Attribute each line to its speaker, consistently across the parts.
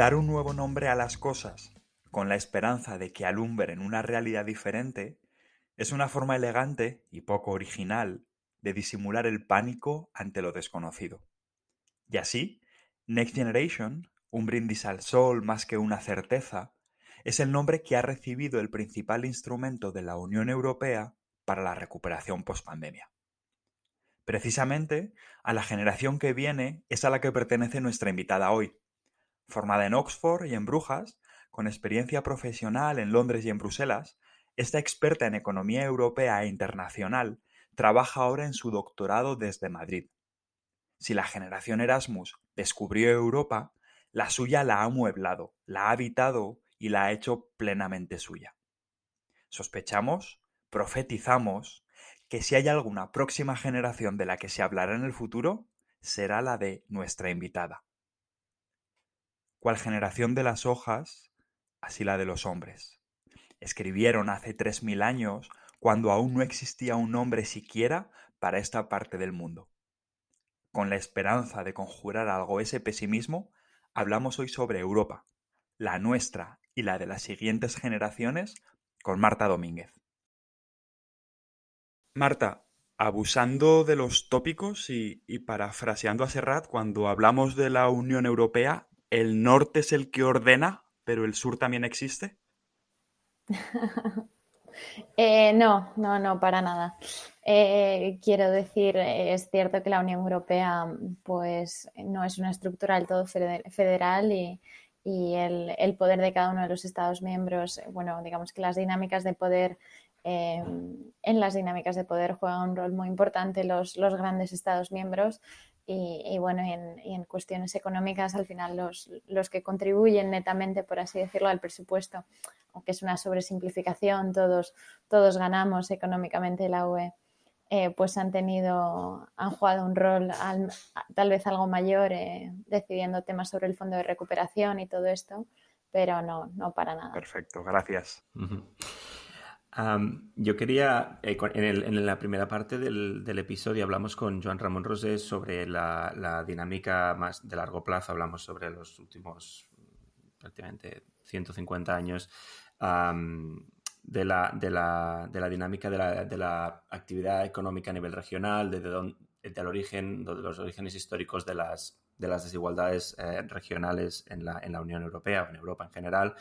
Speaker 1: Dar un nuevo nombre a las cosas con la esperanza de que alumbren una realidad diferente es una forma elegante y poco original de disimular el pánico ante lo desconocido. Y así, Next Generation, un brindis al sol más que una certeza, es el nombre que ha recibido el principal instrumento de la Unión Europea para la recuperación post-pandemia. Precisamente, a la generación que viene es a la que pertenece nuestra invitada hoy. Formada en Oxford y en Brujas, con experiencia profesional en Londres y en Bruselas, esta experta en economía europea e internacional trabaja ahora en su doctorado desde Madrid. Si la generación Erasmus descubrió Europa, la suya la ha amueblado, la ha habitado y la ha hecho plenamente suya. Sospechamos, profetizamos, que si hay alguna próxima generación de la que se hablará en el futuro, será la de nuestra invitada. Cual generación de las hojas, así la de los hombres. Escribieron hace tres mil años cuando aún no existía un nombre siquiera para esta parte del mundo. Con la esperanza de conjurar algo ese pesimismo, hablamos hoy sobre Europa, la nuestra y la de las siguientes generaciones, con Marta Domínguez. Marta, abusando de los tópicos y, y, parafraseando a Serrat, cuando hablamos de la Unión Europea, ¿el norte es el que ordena, pero el sur también existe?
Speaker 2: Eh, no, no, no, para nada. Eh, quiero decir, es cierto que la Unión Europea pues, no es una estructura del todo federal y, el, poder de cada uno de los Estados miembros, bueno, digamos que las dinámicas de poder, eh, en las dinámicas de poder juegan un rol muy importante los, los grandes Estados miembros y, bueno, y en, cuestiones económicas, al final los, los, que contribuyen netamente, por así decirlo, al presupuesto, aunque es una sobresimplificación, todos, todos ganamos económicamente la UE, eh, pues han tenido, han jugado un rol tal vez algo mayor eh, decidiendo temas sobre el fondo de recuperación y todo esto, pero no, no para nada.
Speaker 1: Perfecto, gracias
Speaker 3: yo quería, eh, en, la primera parte del, episodio hablamos con Joan Ramón Rosés sobre la, dinámica más de largo plazo, hablamos sobre los últimos prácticamente 150 años de, la, de, la, dinámica de la, actividad económica a nivel regional, desde del origen, de los orígenes históricos de las, de las desigualdades eh, regionales en la, en la Unión Europea o en Europa en general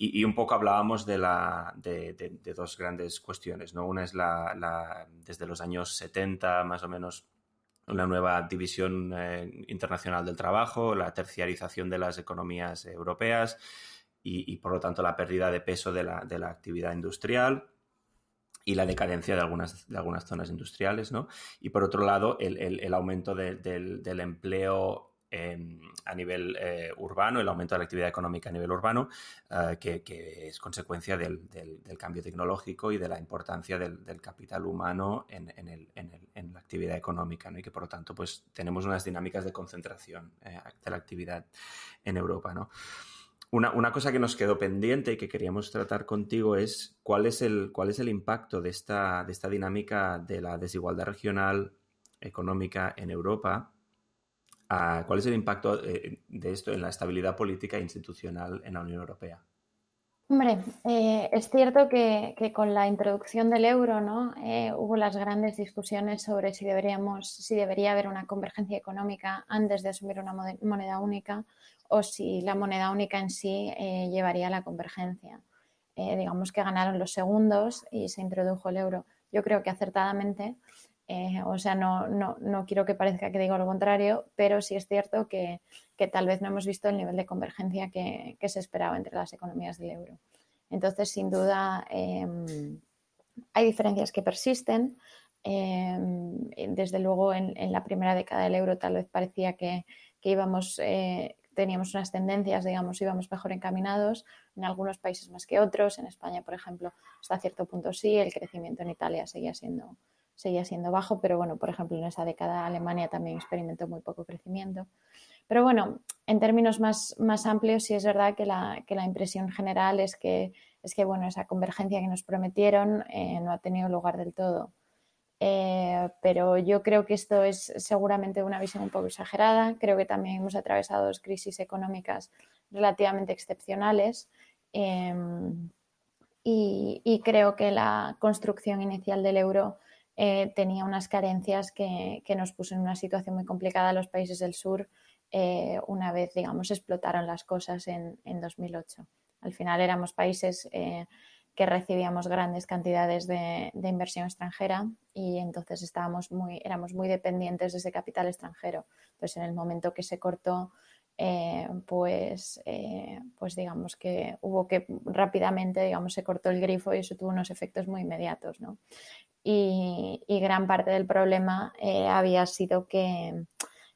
Speaker 3: y, un poco hablábamos de, la, de, dos grandes cuestiones. ¿no? Una es la, desde los años 70, más o menos, una nueva división eh, internacional del trabajo, la terciarización de las economías europeas y, por lo tanto, la pérdida de peso de la, de la actividad industrial y la decadencia de algunas, de algunas zonas industriales, ¿no? Y por otro lado, el, el, aumento del, del, empleo a nivel eh, urbano, el aumento de la actividad económica a nivel urbano, eh, que, es consecuencia del, cambio tecnológico y de la importancia del, capital humano en, la actividad económica, y que por lo tanto pues, tenemos unas dinámicas de concentración eh, de la actividad en Europa. ¿no? Una, cosa que nos quedó pendiente y que queríamos tratar contigo es cuál es el, cuál es el impacto de esta, de esta dinámica de la desigualdad regional económica en Europa ¿Cuál es el impacto eh, de esto en la estabilidad política e institucional en la Unión Europea?
Speaker 2: Hombre, eh, es cierto que, con la introducción del euro ¿no? Eh, hubo las grandes discusiones sobre si, deberíamos, si debería haber una convergencia económica antes de asumir una moneda única o si la moneda única en sí llevaría a la convergencia. digamos que ganaron los segundos y se introdujo el euro. Yo creo que acertadamente eh, o sea, no, no, no, quiero que parezca que digo lo contrario, pero sí es cierto que, que tal vez no hemos visto el nivel de convergencia que, que, se esperaba entre las economías del euro. Entonces, sin duda, em, hay diferencias que persisten. Em, desde luego, en, en, la primera década del euro tal vez parecía que, que íbamos, eh, teníamos unas tendencias, digamos, íbamos mejor encaminados en algunos países más que otros. En España, por ejemplo, hasta cierto punto sí, el crecimiento en Italia seguía siendo seguía siendo bajo, pero bueno, por ejemplo, en esa década Alemania también experimentó muy poco crecimiento. Pero bueno, en términos más, más amplios, sí es verdad que la, que la impresión general es que, es que bueno, esa convergencia que nos prometieron eh, no ha tenido lugar del todo. pero yo creo que esto es seguramente una visión un poco exagerada. Creo que también hemos atravesado dos crisis económicas relativamente excepcionales. Em, y, creo que la construcción inicial del euro eh, tenía unas carencias que, nos puso en una situación muy complicada a los países del sur eh, una vez, digamos, explotaron las cosas en, 2008. Al final éramos países eh, que recibíamos grandes cantidades de, de, inversión extranjera y entonces estábamos muy, éramos muy dependientes de ese capital extranjero. Entonces, en el momento que se cortó eh, pues, eh, pues digamos que hubo que rápidamente, digamos, se cortó el grifo y eso tuvo unos efectos muy inmediatos, ¿no? Y, gran parte del problema eh, había sido que,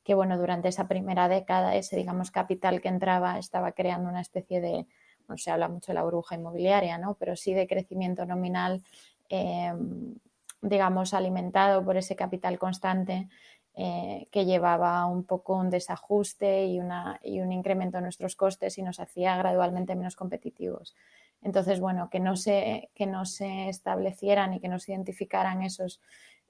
Speaker 2: bueno, durante esa primera década ese, digamos, capital que entraba estaba creando una especie de, no se habla mucho de la burbuja inmobiliaria, ¿no? Pero sí de crecimiento nominal, digamos, alimentado por ese capital constante eh, que llevaba un poco un desajuste y, una, y, un incremento en nuestros costes y nos hacía gradualmente menos competitivos. Entonces, bueno, que no se, que no se establecieran y que no se identificaran esos,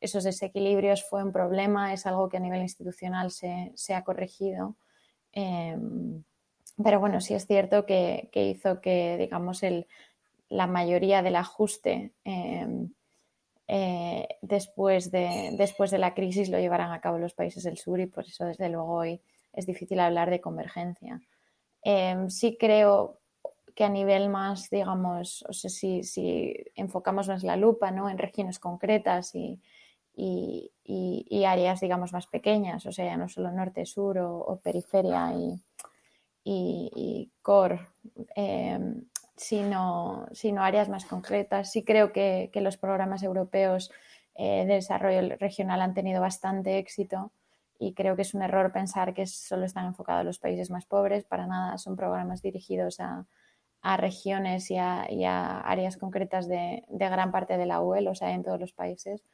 Speaker 2: esos desequilibrios fue un problema, es algo que a nivel institucional se, se ha corregido. Eh, pero bueno, sí es cierto que, que hizo que, digamos, el, la mayoría del ajuste eh, eh, después, de, después de la crisis lo llevarán a cabo los países del sur y por eso desde luego hoy es difícil hablar de convergencia. Em, sí creo que a nivel más, digamos, si, si enfocamos más la lupa ¿no? en regiones concretas y, y, y, áreas, digamos, más pequeñas, o sea, no solo norte-sur o, periferia y, core, em, sino, sino áreas más concretas. Sí creo que, los programas europeos eh, de desarrollo regional han tenido bastante éxito y creo que es un error pensar que solo están enfocados a los países más pobres. Para nada, son programas dirigidos a, regiones y a, áreas concretas de, gran parte de la UE, o sea, en todos los países.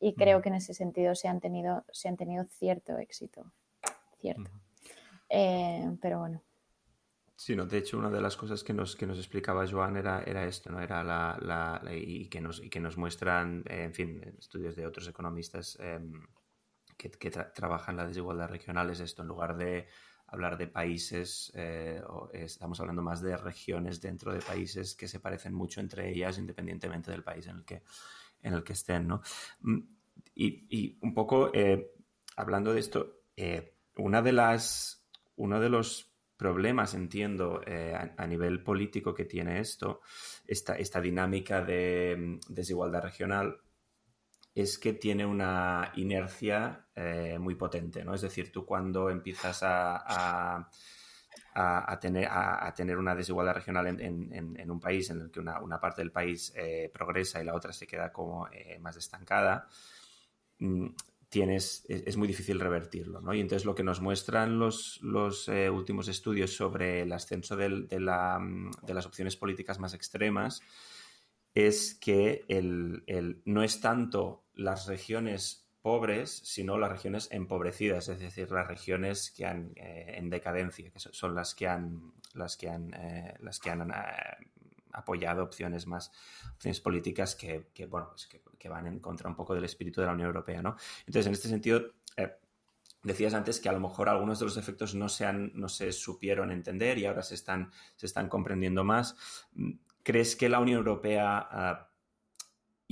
Speaker 2: Y creo que en ese sentido se han tenido, se han tenido cierto éxito. Cierto. Eh, pero bueno.
Speaker 3: Sí, no, de hecho, una de las cosas que nos, que nos explicaba Joan era, era esto, ¿no? Era la, la, y, que nos, y que nos muestran, en fin, estudios de otros economistas em, que, que trabajan la desigualdad regional, es esto, en lugar de hablar de países, eh, estamos hablando más de regiones dentro de países que se parecen mucho entre ellas, independientemente del país en el que, en el que estén, ¿no? Mm, y, un poco, eh, hablando de esto, eh, una de las, uno de los problemas, entiendo, eh, a, nivel político que tiene esto, esta, esta dinámica de mm, desigualdad regional, es que tiene una inercia eh, muy potente, ¿no? Es decir, tú cuando empiezas a, a, tener, a, tener, una desigualdad regional en, un país en el que una, parte del país eh, progresa y la otra se queda como más estancada, mm, tienes, es, muy difícil revertirlo. ¿no? Y entonces lo que nos muestran los, los eh, últimos estudios sobre el ascenso de, la, de, las opciones políticas más extremas es que el, el, no es tanto las regiones pobres, sino las regiones empobrecidas, es decir, las regiones que han eh, en decadencia, que son las que han, las que han, eh, las que han apoyado opciones más, opciones políticas que, bueno, pues que, van en contra un poco del espíritu de la Unión Europea, ¿no? Entonces, en este sentido, eh, decías antes que a lo mejor algunos de los efectos no se, no se supieron entender y ahora se están, se están comprendiendo más. ¿Crees que la Unión Europea ah,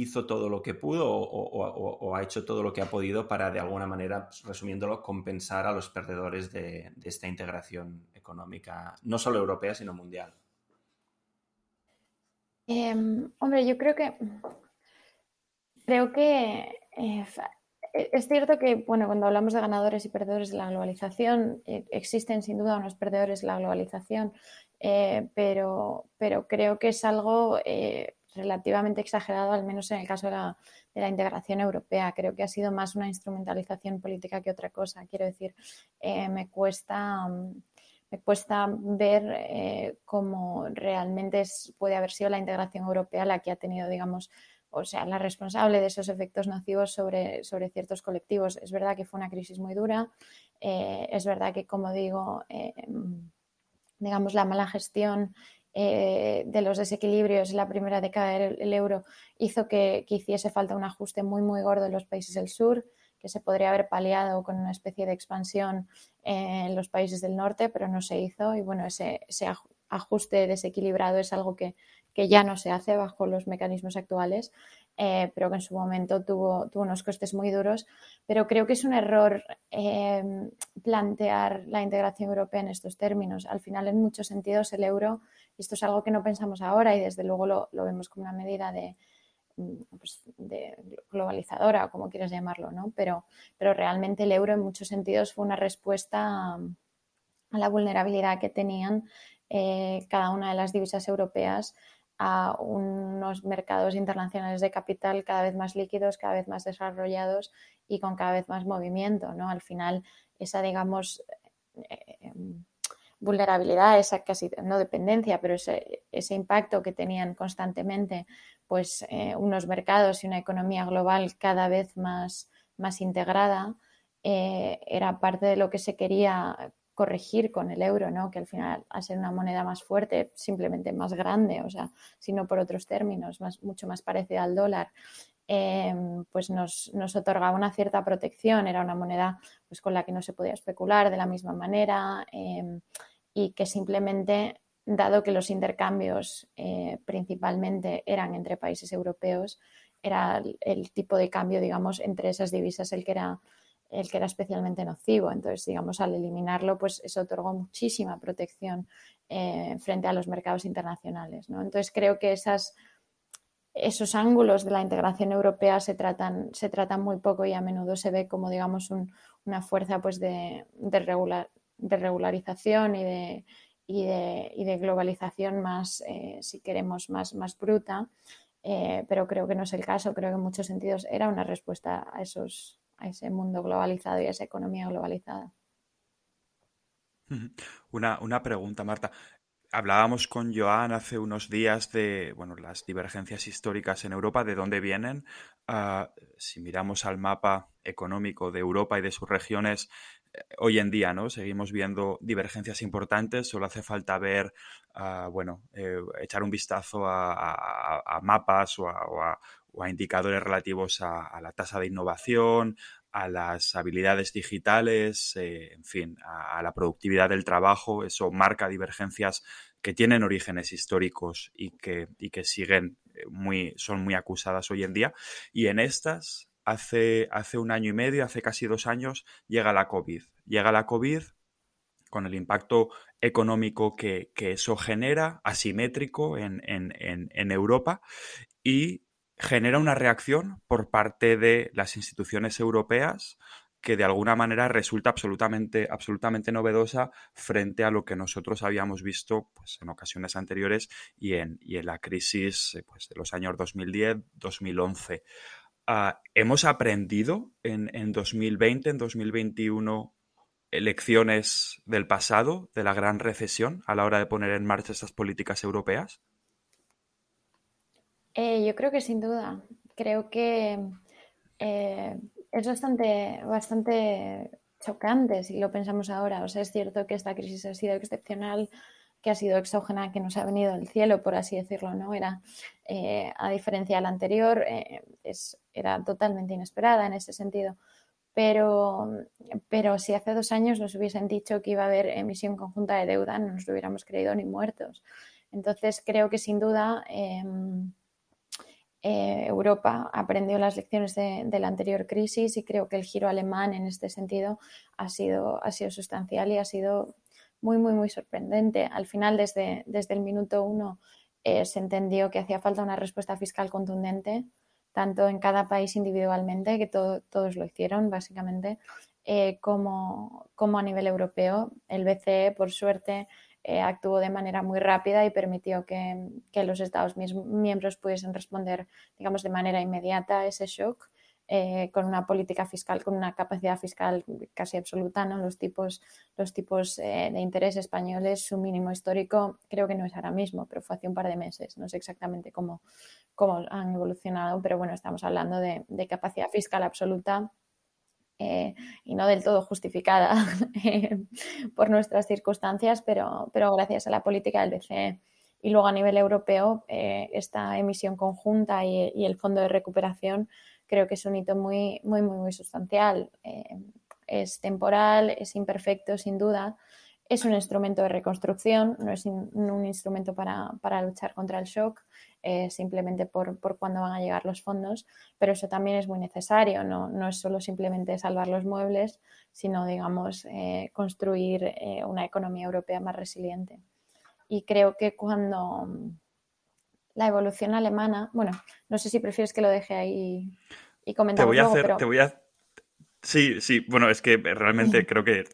Speaker 3: hizo todo lo que pudo o, ha hecho todo lo que ha podido para, de alguna manera, resumiéndolo, compensar a los perdedores de esta integración económica, no solo europea, sino mundial?
Speaker 2: Em, hombre, yo creo que creo que eh, es cierto que bueno, cuando hablamos de ganadores y perdedores de la globalización, eh, existen sin duda unos perdedores de la globalización, eh, pero, pero creo que es algo relativamente exagerado, al menos en el caso de la, de la, integración europea. Creo que ha sido más una instrumentalización política que otra cosa. Quiero decir, me cuesta me cuesta ver eh, cómo realmente puede haber sido la integración europea la que ha tenido, digamos, o sea, la responsable de esos efectos nocivos sobre, sobre ciertos colectivos. Es verdad que fue una crisis muy dura, eh, es verdad que, como digo, eh, digamos, la mala gestión eh, de los desequilibrios en la primera década del euro hizo que, que, hiciese falta un ajuste muy, muy gordo en los países del sur, que se podría haber paliado con una especie de expansión en los países del norte, pero no se hizo. Y bueno, ese, ajuste desequilibrado es algo que, que ya no se hace bajo los mecanismos actuales, eh, pero que en su momento tuvo, tuvo, unos costes muy duros. Pero creo que es un error eh, plantear la integración europea en estos términos. Al final, en muchos sentidos, el euro, esto es algo que no pensamos ahora y desde luego lo, vemos como una medida mm, pues, de globalizadora o como quieras llamarlo, ¿no? Pero, realmente el euro en muchos sentidos fue una respuesta a la vulnerabilidad que tenían eh, cada una de las divisas europeas a unos mercados internacionales de capital cada vez más líquidos, cada vez más desarrollados y con cada vez más movimiento. ¿no? Al final, esa, digamos, eh, em, vulnerabilidad, esa casi no dependencia, pero ese, ese impacto que tenían constantemente pues, eh, unos mercados y una economía global cada vez más, más integrada, eh, era parte de lo que se quería corregir con el euro, ¿no? Que al final, a ser una moneda más fuerte, simplemente más grande, o sea, sino por otros términos, más, mucho más parecida al dólar, em, pues nos, nos, otorgaba una cierta protección. Era una moneda pues, con la que no se podía especular de la misma manera em, y que simplemente, dado que los intercambios eh, principalmente eran entre países europeos, era el, tipo de cambio, digamos, entre esas divisas el que era el que era especialmente nocivo. Entonces, digamos, al eliminarlo, pues eso otorgó muchísima protección eh, frente a los mercados internacionales. ¿no? Entonces, creo que esas, esos ángulos de la integración europea se tratan, se tratan muy poco y a menudo se ve como, digamos, una fuerza pues, de, de, regular, de regularización y de, y de, y de globalización más, eh, si queremos, más, más bruta. Eh, pero creo que no es el caso. Creo que en muchos sentidos era una respuesta a esos, a ese mundo globalizado y a esa economía globalizada.
Speaker 1: Una, una pregunta, Marta. Hablábamos con Joan hace unos días de bueno, las divergencias históricas en Europa, de dónde vienen. Uh, si miramos al mapa económico de Europa y de sus regiones, hoy en día, ¿no? Seguimos viendo divergencias importantes. Solo hace falta ver, uh, bueno, eh, echar un vistazo a, mapas o a, indicadores relativos a, la tasa de innovación, a las habilidades digitales, eh, en fin, a, a, la productividad del trabajo. Eso marca divergencias que tienen orígenes históricos y que, y que siguen eh, muy, son muy acusadas hoy en día. Y en estas, hace, hace un año y medio, hace casi dos años, llega la COVID. Llega la COVID con el impacto económico que, que eso genera, asimétrico en, en, en, Europa, y genera una reacción por parte de las instituciones europeas que de alguna manera resulta absolutamente, absolutamente novedosa frente a lo que nosotros habíamos visto pues, en ocasiones anteriores y en, y en la crisis pues, de los años 2010-2011. Uh, ¿Hemos aprendido en, en 2020, en 2021, lecciones del pasado, de la gran recesión, a la hora de poner en marcha estas políticas europeas?
Speaker 2: Eh, yo creo que sin duda. Creo que eh, es bastante, bastante chocante si lo pensamos ahora. O sea, es cierto que esta crisis ha sido excepcional, que ha sido exógena, que nos ha venido del cielo, por así decirlo, ¿no? Era, eh, a diferencia de la anterior, eh, es, era totalmente inesperada en ese sentido. Pero, pero si hace dos años nos hubiesen dicho que iba a haber emisión conjunta de deuda, no nos lo hubiéramos creído ni muertos. Entonces, creo que sin duda. Eh, eh, Europa aprendió las lecciones de, de, la anterior crisis y creo que el giro alemán en este sentido ha sido, ha sido sustancial y ha sido muy, muy, muy sorprendente. Al final, desde, desde el minuto uno, eh, se entendió que hacía falta una respuesta fiscal contundente, tanto en cada país individualmente, que to todos lo hicieron básicamente, eh, como, como a nivel europeo. El BCE, por suerte, eh, actuó de manera muy rápida y permitió que, que, los Estados miembros pudiesen responder, digamos, de manera inmediata a ese shock. Eh, con una política fiscal, con una capacidad fiscal casi absoluta, ¿no? Los tipos, los tipos eh, de interés españoles, su mínimo histórico, creo que no es ahora mismo, pero fue hace un par de meses. No sé exactamente cómo, cómo han evolucionado, pero bueno, estamos hablando de, de capacidad fiscal absoluta eh, y no del todo justificada eh, por nuestras circunstancias, pero, pero gracias a la política del BCE Y luego a nivel europeo, eh, esta emisión conjunta y, el fondo de recuperación creo que es un hito muy, muy, muy, muy sustancial. Eh, es temporal, es imperfecto, sin duda. Es un instrumento de reconstrucción, no es un instrumento para, para luchar contra el shock. Eh, simplemente por, por cuándo van a llegar los fondos, pero eso también es muy necesario, no, no es solo simplemente salvar los muebles, sino, digamos, eh, construir eh, una economía europea más resiliente. Y creo que cuando la evolución alemana, bueno, no sé si prefieres que lo deje ahí y comentar.
Speaker 1: Te voy a hacer, te voy a, Sí, sí, bueno, es que realmente creo que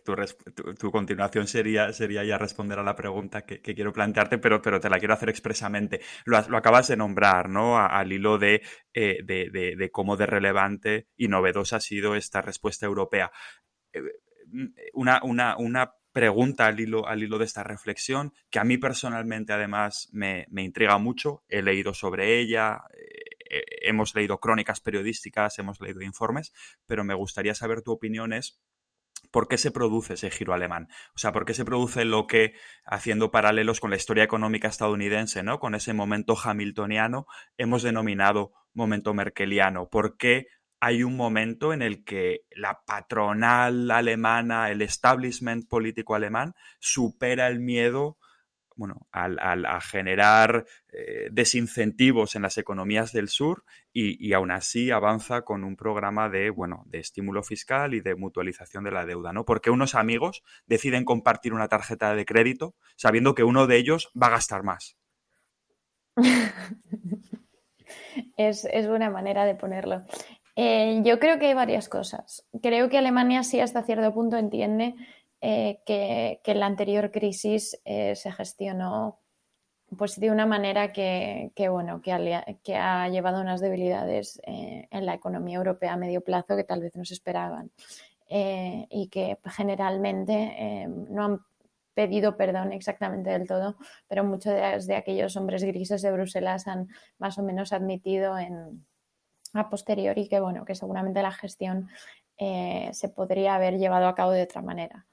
Speaker 1: tu, continuación sería, sería ya responder a la pregunta que, quiero plantearte, pero, pero te la quiero hacer expresamente. Lo, acabas de nombrar, ¿no? al hilo de, eh, de, de, cómo de relevante y novedosa ha sido esta respuesta europea. Eh, una, una, una pregunta al hilo, al hilo de esta reflexión, que a mí personalmente además me, me intriga mucho, he leído sobre ella, eh, hemos leído crónicas periodísticas, hemos leído informes, pero me gustaría saber tu opinión es ¿Por qué se produce ese giro alemán? O sea, ¿por qué se produce lo que, haciendo paralelos con la historia económica estadounidense, ¿no? Con ese momento hamiltoniano, hemos denominado momento merkeliano. ¿Por qué hay un momento en el que la patronal alemana, el establishment político alemán, supera el miedo bueno, al, a generar eh, desincentivos en las economías del sur y, aún así avanza con un programa de, bueno, de estímulo fiscal y de mutualización de la deuda, ¿no? Porque unos amigos deciden compartir una tarjeta de crédito sabiendo que uno de ellos va a gastar más.
Speaker 2: es, buena manera de ponerlo. Eh, yo creo que hay varias cosas. Creo que Alemania sí hasta cierto punto entiende eh, que, en la anterior crisis eh, se gestionó pues de una manera que, bueno, que ha, llevado a unas debilidades eh, en la economía europea a medio plazo que tal vez no se esperaban y que generalmente no han pedido perdón exactamente del todo, pero muchos de, aquellos hombres grises de Bruselas han más o menos admitido en, a posteriori que bueno, que seguramente la gestión eh, se podría haber llevado a cabo de otra manera.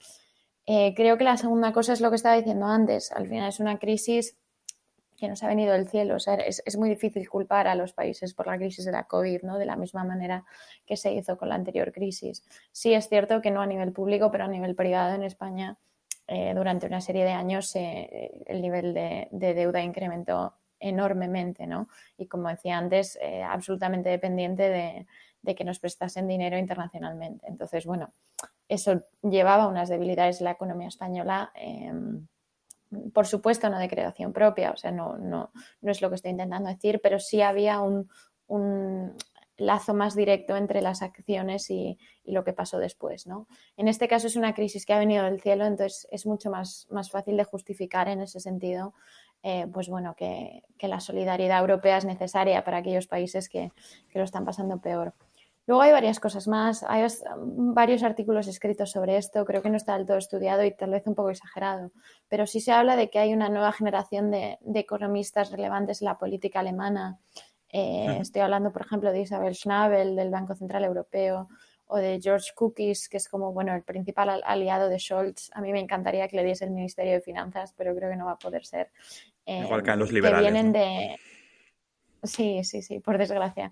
Speaker 2: Eh, creo que la segunda cosa es lo que estaba diciendo antes. Al final es una crisis que nos ha venido del cielo. es, muy difícil culpar a los países por la crisis de la COVID, ¿no? De la misma manera que se hizo con la anterior crisis. Sí es cierto que no a nivel público, pero a nivel privado en España eh, durante una serie de años el nivel de, deuda incrementó enormemente, ¿no? Y como decía antes, absolutamente dependiente de, de que nos prestasen dinero internacionalmente. Entonces, bueno, eso llevaba unas debilidades en la economía española. Em, por supuesto, no de creación propia, o sea, no, no, no, es lo que estoy intentando decir, pero sí había un, lazo más directo entre las acciones y, lo que pasó después. ¿no? En este caso es una crisis que ha venido del cielo, entonces es mucho más, más fácil de justificar en ese sentido eh, pues bueno, que, la solidaridad europea es necesaria para aquellos países que, que, lo están pasando peor. Luego hay varias cosas más, hay varios artículos escritos sobre esto, creo que no está del todo estudiado y tal vez un poco exagerado, pero sí se habla de que hay una nueva generación de, economistas relevantes en la política alemana. Eh, estoy hablando, por ejemplo, de Isabel Schnabel del Banco Central Europeo o de George Cookies, que es como bueno el principal aliado de Scholz. A mí me encantaría que le diese el Ministerio de Finanzas, pero creo que no va a poder ser.
Speaker 1: Igual que a los liberales. Que vienen de...
Speaker 2: Sí, sí, sí, por desgracia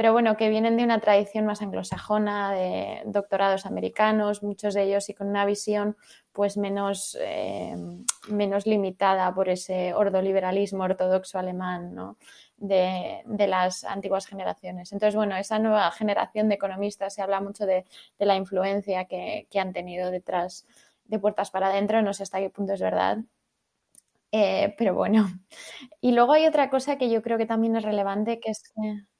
Speaker 2: pero bueno, que vienen de una tradición más anglosajona, de doctorados americanos, muchos de ellos y con una visión pues menos, eh, menos limitada por ese ordoliberalismo ortodoxo alemán ¿no? de, las antiguas generaciones. Entonces, bueno, esa nueva generación de economistas se habla mucho de, la influencia que, que han tenido detrás de puertas para adentro, no sé hasta qué punto es verdad, eh, pero bueno, y luego hay otra cosa que yo creo que también es relevante, que es,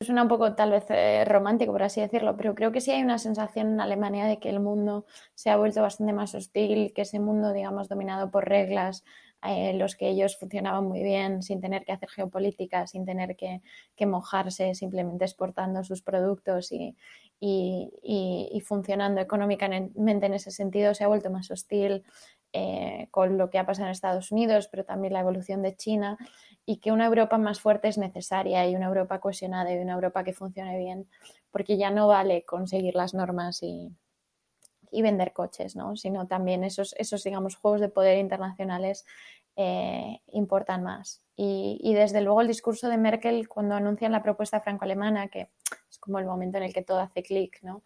Speaker 2: suena un poco tal vez eh, romántico, por así decirlo, pero creo que sí hay una sensación en Alemania de que el mundo se ha vuelto bastante más hostil, que ese mundo, digamos, dominado por reglas, eh, los que ellos funcionaban muy bien, sin tener que hacer geopolítica, sin tener que, mojarse, simplemente exportando sus productos y, y funcionando económicamente en ese sentido, se ha vuelto más hostil. Eh, con lo que ha pasado en Estados Unidos, pero también la evolución de China, y que una Europa más fuerte es necesaria y una Europa cohesionada y una Europa que funcione bien, porque ya no vale conseguir las normas y, vender coches, ¿no? sino también esos, esos, digamos, juegos de poder internacionales eh, importan más. Y, desde luego el discurso de Merkel cuando anuncian la propuesta franco-alemana, que es como el momento en el que todo hace clic, ¿no?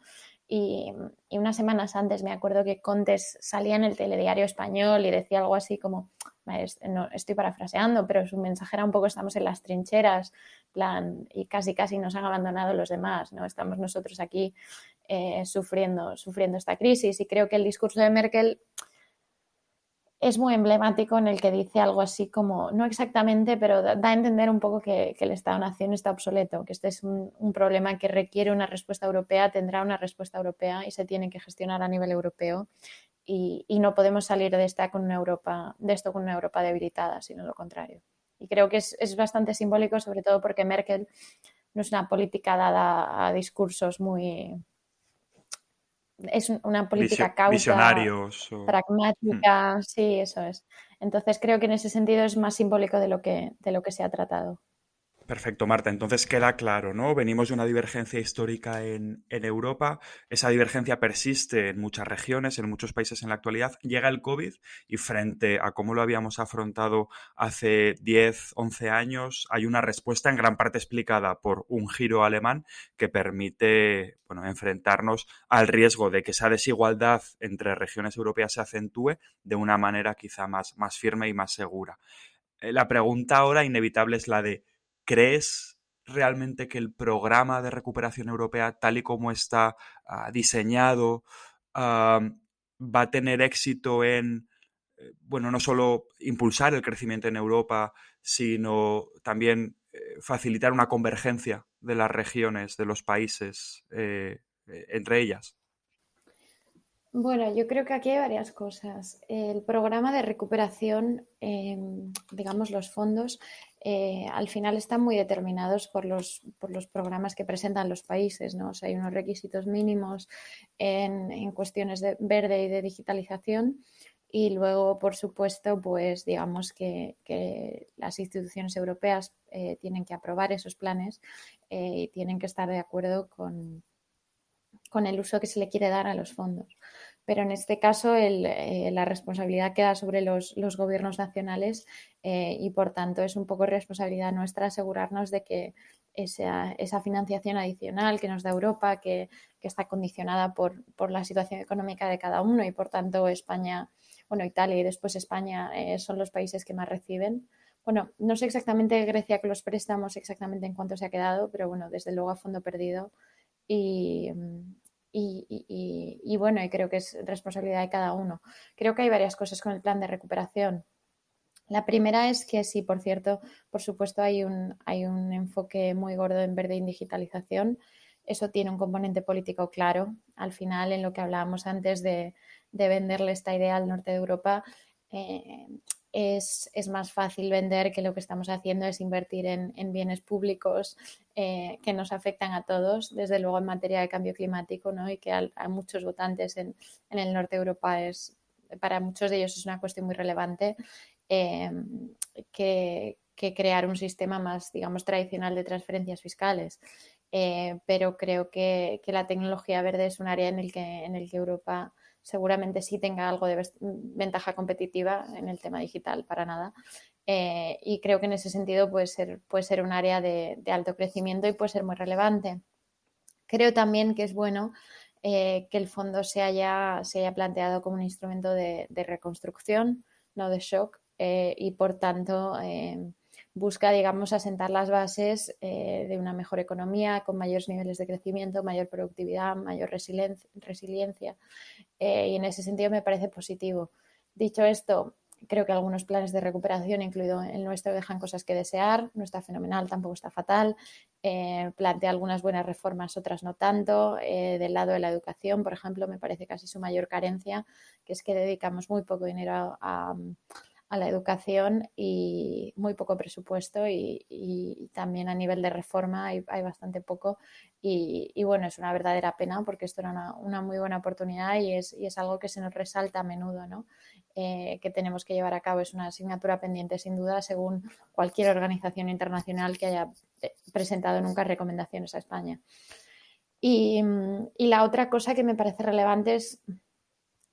Speaker 2: Y, unas semanas antes me acuerdo que Contes salía en el telediario español y decía algo así como, no, estoy parafraseando, pero su mensaje era un poco estamos en las trincheras, plan, y casi casi nos han abandonado los demás, ¿no? Estamos nosotros aquí eh, sufriendo, sufriendo esta crisis. Y creo que el discurso de Merkel es muy emblemático en el que dice algo así como, no exactamente, pero da, a entender un poco que, el Estado-Nación está obsoleto, que este es un, problema que requiere una respuesta europea, tendrá una respuesta europea y se tiene que gestionar a nivel europeo. Y, no podemos salir de, esta con una Europa, de esto con una Europa debilitada, sino lo contrario. Y creo que es, es bastante simbólico, sobre todo porque Merkel no es una política dada a discursos muy, es una política cauta, pragmática, hmm. sí, eso es. Entonces creo que en ese sentido es más simbólico de lo que, de lo que se ha tratado.
Speaker 1: Perfecto, Marta. Entonces queda claro, ¿no? Venimos de una divergencia histórica en, Europa, esa divergencia persiste en muchas regiones, en muchos países en la actualidad. Llega el COVID y frente a cómo lo habíamos afrontado hace 10, 11 años, hay una respuesta en gran parte explicada por un giro alemán que permite, bueno, enfrentarnos al riesgo de que esa desigualdad entre regiones europeas se acentúe de una manera quizá más, más firme y más segura. Eh, la pregunta ahora inevitable es la de ¿Crees realmente que el programa de recuperación europea, tal y como está ah, diseñado, va a tener éxito en, eh, bueno, no solo impulsar el crecimiento en Europa, sino también eh, facilitar una convergencia de las regiones, de los países eh, entre ellas?
Speaker 2: Bueno, yo creo que aquí hay varias cosas. El programa de recuperación, em, digamos, los fondos, eh, al final están muy determinados por los, por los programas que presentan los países, ¿no? hay unos requisitos mínimos en, cuestiones de verde y de digitalización. Y luego, por supuesto, pues digamos que, las instituciones europeas eh, tienen que aprobar esos planes eh, y tienen que estar de acuerdo con, con el uso que se le quiere dar a los fondos. Pero en este caso eh, la responsabilidad queda sobre los, gobiernos nacionales eh, y por tanto es un poco responsabilidad nuestra asegurarnos de que esa, esa financiación adicional que nos da Europa, que, está condicionada por, la situación económica de cada uno y por tanto España, bueno, Italia y después España eh, son los países que más reciben. Bueno, no sé exactamente Grecia con los préstamos, exactamente en cuánto se ha quedado, pero bueno, desde luego a fondo perdido. Y, y, bueno, y creo que es responsabilidad de cada uno. Creo que hay varias cosas con el plan de recuperación. La primera es que sí, por cierto, por supuesto hay un, hay un enfoque muy gordo en verde y en digitalización. Eso tiene un componente político claro. Al final, en lo que hablábamos antes de, de venderle esta idea al norte de Europa, eh, es, más fácil vender que lo que estamos haciendo es invertir en, bienes públicos eh, que nos afectan a todos, desde luego en materia de cambio climático, ¿no? y que a, muchos votantes en, el norte de Europa es, para muchos de ellos es una cuestión muy relevante, eh, que, crear un sistema más, digamos, tradicional de transferencias fiscales. Eh, pero creo que, que, la tecnología verde es un área en el que, en el que Europa seguramente sí tenga algo de ventaja competitiva en el tema digital, para nada. Eh, y creo que en ese sentido puede ser, puede ser un área de, alto crecimiento y puede ser muy relevante. Creo también que es bueno eh, que el fondo se haya, se haya planteado como un instrumento de, reconstrucción, no de shock, eh, y por tanto busca, digamos, asentar las bases eh, de una mejor economía con mayores niveles de crecimiento, mayor productividad, mayor resiliencia. Eh, y en ese sentido me parece positivo. Dicho esto, creo que algunos planes de recuperación, incluido el nuestro, dejan cosas que desear. No está fenomenal, tampoco está fatal. Eh, plantea algunas buenas reformas, otras no tanto. del lado de la educación, por ejemplo, me parece casi su mayor carencia, que es que dedicamos muy poco dinero a a la educación y muy poco presupuesto y, también a nivel de reforma hay, bastante poco y, bueno, es una verdadera pena porque esto era una, muy buena oportunidad y es, es, algo que se nos resalta a menudo, ¿no? Eh, que tenemos que llevar a cabo. Es una asignatura pendiente sin duda según cualquier organización internacional que haya eh, presentado nunca recomendaciones a España. Y, y la otra cosa que me parece relevante es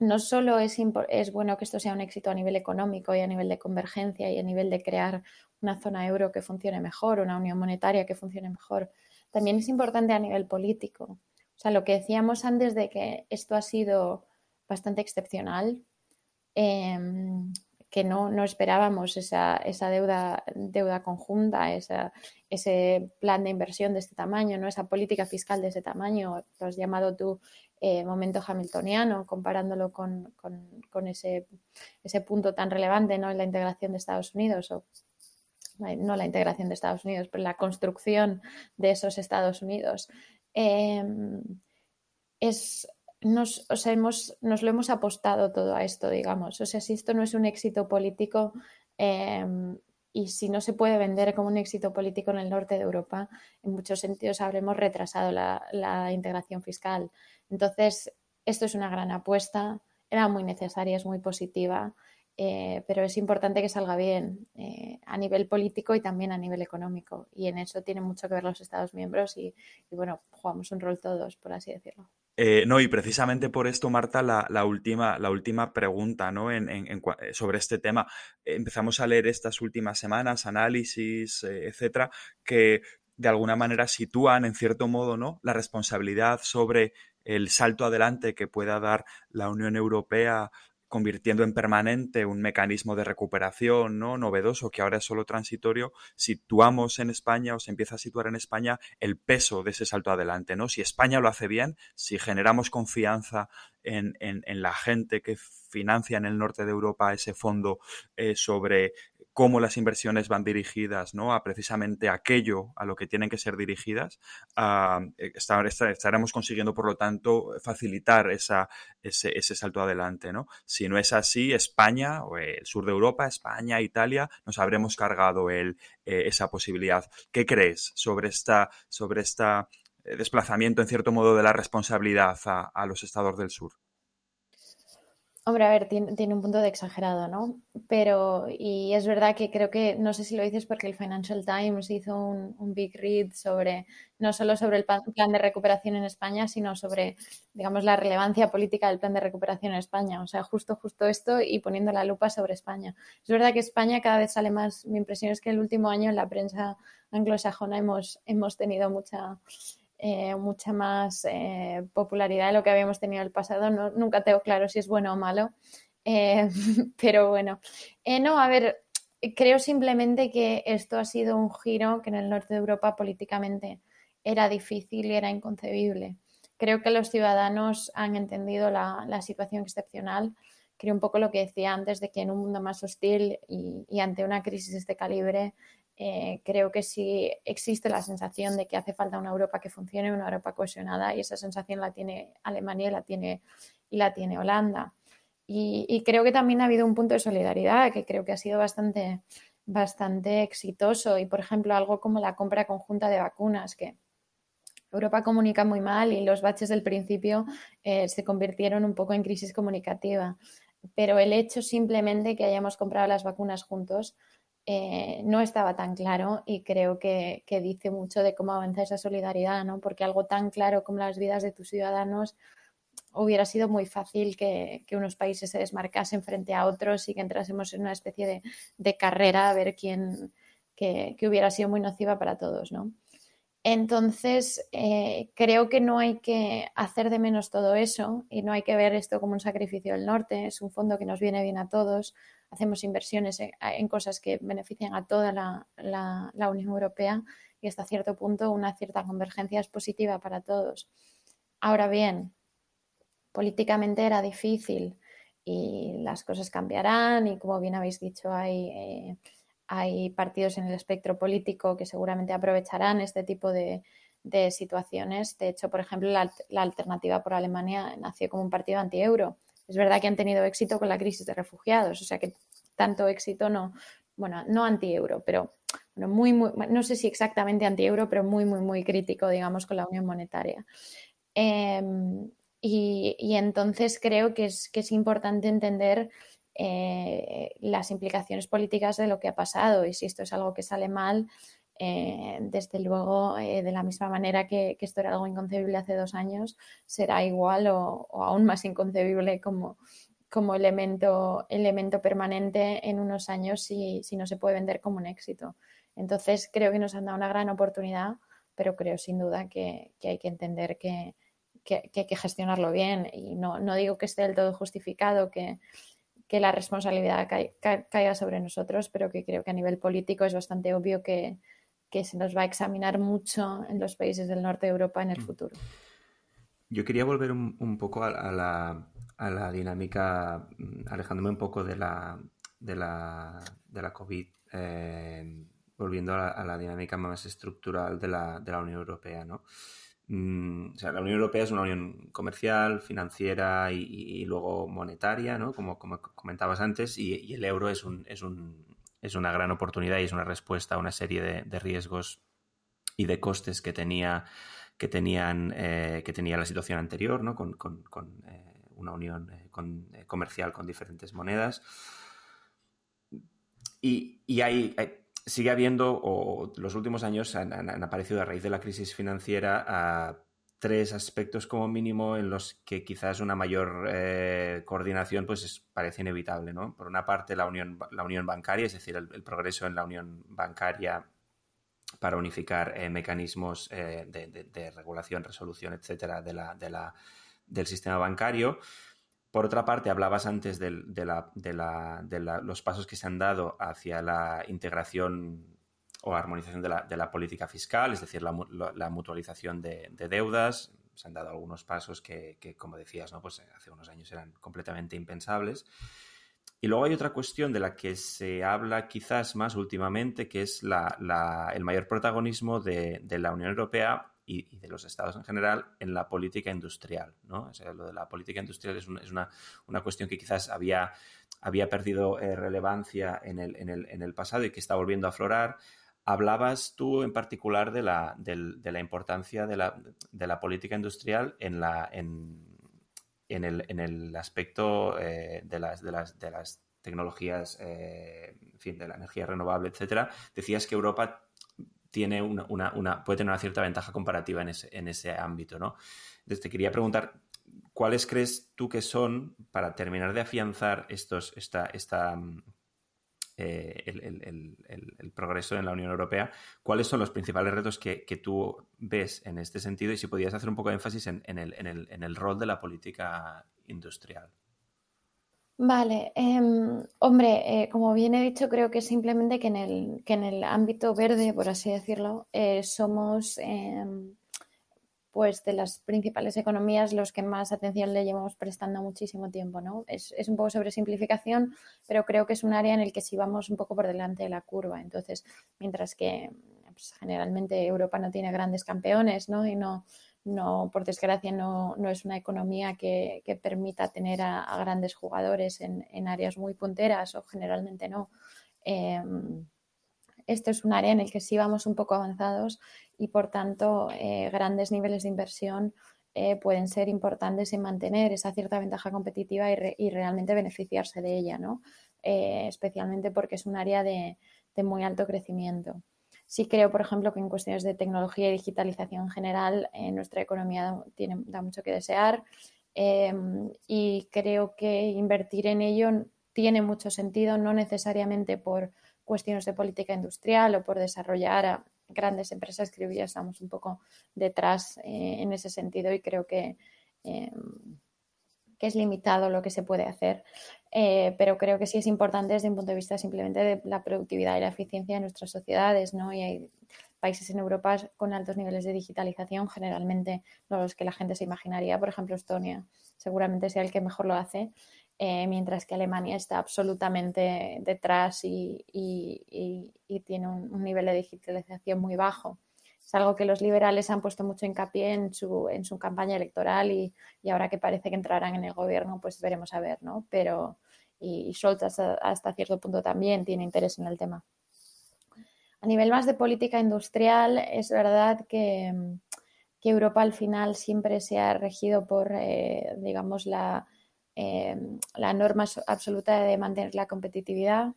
Speaker 2: no solo es, es, bueno que esto sea un éxito a nivel económico y a nivel de convergencia y a nivel de crear una zona euro que funcione mejor, una unión monetaria que funcione mejor, también es importante a nivel político. O sea, lo que decíamos antes de que esto ha sido bastante excepcional, em, que no, no esperábamos esa, esa, deuda, deuda conjunta, ese plan de inversión de este tamaño, ¿no? esa política fiscal de ese tamaño, lo has llamado tú eh, momento hamiltoniano, comparándolo con, con, ese, ese, punto tan relevante ¿no? en la integración de Estados Unidos, o no la integración de Estados Unidos, pero la construcción de esos Estados Unidos. Em, es, nos, o hemos, nos lo hemos apostado todo a esto, digamos. O sea, si esto no es un éxito político em, y si no se puede vender como un éxito político en el norte de Europa, en muchos sentidos habremos retrasado la, integración fiscal. Entonces, esto es una gran apuesta, era muy necesaria, es muy positiva. Eh, pero es importante que salga bien eh, a nivel político y también a nivel económico. Y en eso tienen mucho que ver los Estados miembros y, y bueno, jugamos un rol todos, por así decirlo.
Speaker 1: Eh, no, y precisamente por esto, Marta, la, última, la última pregunta ¿no? en, eh, sobre este tema. Empezamos a leer estas últimas semanas análisis, eh, etcétera, que de alguna manera sitúan, en cierto modo, ¿no? la responsabilidad sobre el salto adelante que pueda dar la Unión Europea convirtiendo en permanente un mecanismo de recuperación ¿no? novedoso que ahora es solo transitorio, situamos en España o se empieza a situar en España el peso de ese salto adelante. ¿no? Si España lo hace bien, si generamos confianza en, la gente que financia en el norte de Europa ese fondo eh, sobre cómo las inversiones van dirigidas ¿no? a precisamente aquello a lo que tienen que ser dirigidas, eh, estaremos consiguiendo, por lo tanto, facilitar ese, ese, salto adelante. ¿no? Si no es así, España, o el sur de Europa, España, Italia, nos habremos cargado el, eh, esa posibilidad. ¿Qué crees sobre esta, sobre esta eh, desplazamiento, en cierto modo, de la responsabilidad a los estados del sur?
Speaker 2: Hombre, a ver, tiene, un punto de exagerado, ¿no? Pero, y es verdad que creo que, no sé si lo dices porque el Financial Times hizo un, big read sobre, no solo sobre el plan de recuperación en España, sino sobre, digamos, la relevancia política del plan de recuperación en España. O sea, justo, justo esto y poniendo la lupa sobre España. Es verdad que España cada vez sale más, mi impresión es que el último año en la prensa anglosajona hemos, hemos tenido mucha eh, mucha más eh, popularidad de lo que habíamos tenido en el pasado. No, nunca tengo claro si es bueno o malo, eh, pero bueno. no, a ver, creo simplemente que esto ha sido un giro que en el norte de Europa políticamente era difícil y era inconcebible. Creo que los ciudadanos han entendido la, situación excepcional. Creo un poco lo que decía antes de que en un mundo más hostil y ante una crisis de este calibre, eh, creo que sí existe la sensación de que hace falta una Europa que funcione, una Europa cohesionada, y esa sensación la tiene Alemania y la tiene, y la tiene Holanda. Y, creo que también ha habido un punto de solidaridad que creo que ha sido bastante, bastante exitoso. Y, por ejemplo, algo como la compra conjunta de vacunas, que Europa comunica muy mal y los baches del principio eh, se convirtieron un poco en crisis comunicativa. Pero el hecho simplemente que hayamos comprado las vacunas juntos eh, no estaba tan claro y creo que, dice mucho de cómo avanza esa solidaridad, ¿no? Porque algo tan claro como las vidas de tus ciudadanos hubiera sido muy fácil que, unos países se desmarcasen frente a otros y que entrásemos en una especie de, carrera a ver quién, que, hubiera sido muy nociva para todos, ¿no? Entonces, eh, creo que no hay que hacer de menos todo eso y no hay que ver esto como un sacrificio del norte, es un fondo que nos viene bien a todos, hacemos inversiones en, cosas que benefician a toda la, Unión Europea y hasta cierto punto una cierta convergencia es positiva para todos. Ahora bien, políticamente era difícil y las cosas cambiarán y como bien habéis dicho hay, eh, hay partidos en el espectro político que seguramente aprovecharán este tipo de, situaciones. De hecho, por ejemplo, la, alternativa por Alemania nació como un partido anti-euro es verdad que han tenido éxito con la crisis de refugiados, o sea que tanto éxito no, bueno, no anti-euro, pero bueno, muy, muy, no sé si exactamente anti-euro, pero muy, muy, muy crítico, digamos, con la unión monetaria. Em, y, entonces creo que es, que es importante entender eh, las implicaciones políticas de lo que ha pasado y si esto es algo que sale mal, eh, desde luego, eh, de la misma manera que, esto era algo inconcebible hace dos años, será igual o, aún más inconcebible como, como elemento, elemento permanente en unos años si, no se puede vender como un éxito. Entonces, creo que nos han dado una gran oportunidad, pero creo sin duda que, hay que entender que, hay que gestionarlo bien. Y no, no digo que esté del todo justificado, que, la responsabilidad caiga sobre nosotros, pero que creo que a nivel político es bastante obvio que, que se nos va a examinar mucho en los países del norte de Europa en el mm. futuro.
Speaker 3: Yo quería volver un, poco a, la, dinámica, mm, alejándome un poco de la, de la, de la COVID, eh, volviendo a la, dinámica más estructural de la, de la Unión Europea. ¿no? Mm, o sea, la Unión Europea es una unión comercial, financiera y, luego monetaria, ¿no? como, comentabas antes, y, y el euro es un, es un es una gran oportunidad y es una respuesta a una serie de, riesgos y de costes que tenía que tenían eh, que tenía la situación anterior, ¿no? con, eh, una unión eh, comercial con diferentes monedas. Y, hay, sigue habiendo, o los últimos años han, aparecido a raíz de la crisis financiera a tres aspectos como mínimo en los que quizás una mayor eh, coordinación pues parece inevitable. ¿no? Por una parte, la unión, la unión bancaria, es decir, el, progreso en la unión bancaria para unificar eh, mecanismos eh, de, regulación, resolución, etcétera, de la, la, del sistema bancario. Por otra parte, hablabas antes de, los pasos que se han dado hacia la integración o armonización de la, política fiscal, es decir, la, la mutualización de, deudas. Se han dado algunos pasos que, como decías, ¿no? pues hace unos años eran completamente impensables. Y luego hay otra cuestión de la que se habla quizás más últimamente, que es el mayor protagonismo de la Unión Europea y, de los estados en general en la política industrial. ¿no? O sea, lo de la política industrial es, es una, una, cuestión que quizás había, había perdido eh, relevancia en el, en, el, en el pasado y que está volviendo a aflorar. Hablabas tú en particular de la, de, la importancia de la, de la, política industrial en, la, en, en, el, en el, aspecto eh, de, las, de, las, de las tecnologías, eh, en fin, de la energía renovable, etcétera. Decías que Europa tiene una, una, puede tener una cierta ventaja comparativa en ese, en ese ámbito, ¿no? Entonces te quería preguntar, ¿cuáles crees tú que son, para terminar de afianzar estos, esta, esta, eh, el, progreso en la Unión Europea. ¿Cuáles son los principales retos que, tú ves en este sentido y si podías hacer un poco de énfasis en, el, rol de la política industrial?
Speaker 2: Vale, em, hombre, eh, como bien he dicho, creo que simplemente que en el, que en el ámbito verde, por así decirlo, eh, somos em, pues de las principales economías los que más atención le llevamos prestando muchísimo tiempo, ¿no? Es, un poco sobre simplificación, pero creo que es un área en el que sí vamos un poco por delante de la curva. Entonces, mientras que pues, generalmente Europa no tiene grandes campeones, ¿no? Y no, no por desgracia, no, es una economía que, permita tener a, grandes jugadores en, áreas muy punteras o generalmente no. Em, esto es un área en el que sí vamos un poco avanzados y por tanto eh, grandes niveles de inversión eh, pueden ser importantes en mantener esa cierta ventaja competitiva y, realmente beneficiarse de ella, ¿no? Eh, especialmente porque es un área de, muy alto crecimiento. Sí creo, por ejemplo, que en cuestiones de tecnología y digitalización en general, nuestra economía tiene, da mucho que desear em, y creo que invertir en ello tiene mucho sentido, no necesariamente por cuestiones de política industrial o por desarrollar grandes empresas, creo que ya estamos un poco detrás eh, en ese sentido y creo que, em, que, es limitado lo que se puede hacer. Eh, pero creo que sí es importante desde un punto de vista simplemente de la productividad y la eficiencia de nuestras sociedades, ¿no? Y hay países en Europa con altos niveles de digitalización, generalmente los que la gente se imaginaría. Por ejemplo, Estonia seguramente sea el que mejor lo hace. Eh, mientras que Alemania está absolutamente detrás y, tiene un, nivel de digitalización muy bajo. Es algo que los liberales han puesto mucho hincapié en su, en su campaña electoral y, ahora que parece que entrarán en el gobierno, pues veremos a ver, ¿no? Pero, y, Scholz hasta, cierto punto también tiene interés en el tema. A nivel más de política industrial, es verdad que, Europa al final siempre se ha regido por, eh, digamos, la, eh, la norma absoluta de mantener la competitividad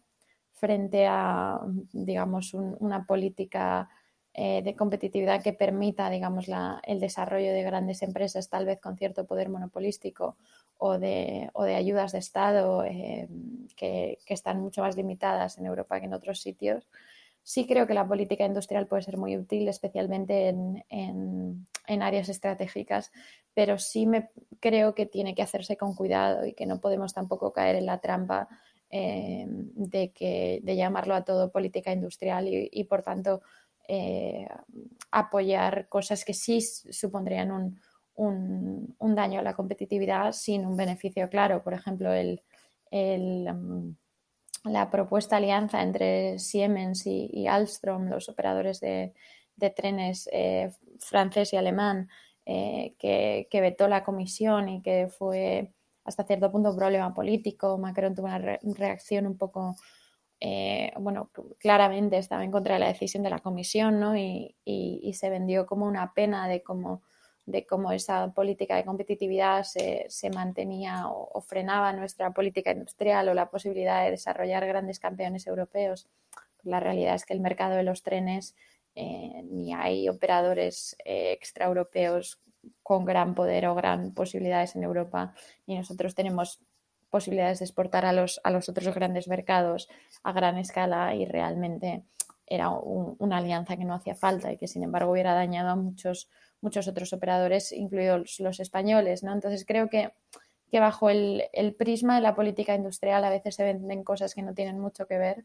Speaker 2: frente a, digamos, una política eh, de competitividad que permita, digamos, el desarrollo de grandes empresas, tal vez con cierto poder monopolístico o de, o de ayudas de Estado eh, que, están mucho más limitadas en Europa que en otros sitios. Sí creo que la política industrial puede ser muy útil, especialmente en, áreas estratégicas, pero sí me creo que tiene que hacerse con cuidado y que no podemos tampoco caer en la trampa eh, de, que, de llamarlo a todo política industrial y por tanto eh, apoyar cosas que sí supondrían un, daño a la competitividad sin un beneficio claro. Por ejemplo, el, mm, la propuesta alianza entre Siemens y, Alstom, los operadores de, trenes eh, francés y alemán, eh, que, vetó la comisión y que fue hasta cierto punto un problema político. Macron tuvo una reacción un poco eh, bueno, claramente estaba en contra de la decisión de la comisión, ¿no? Y, se vendió como una pena de cómo, esa política de competitividad se, mantenía o, frenaba nuestra política industrial o la posibilidad de desarrollar grandes campeones europeos. La realidad es que el mercado de los trenes eh, ni hay operadores eh, extraeuropeos con gran poder o gran posibilidades en Europa, y nosotros tenemos posibilidades de exportar a los, a los otros grandes mercados a gran escala y realmente era una alianza que no hacía falta y que sin embargo hubiera dañado a muchos, muchos otros operadores, incluidos los españoles. ¿no? Entonces creo que, que bajo el, prisma de la política industrial a veces se venden cosas que no tienen mucho que ver,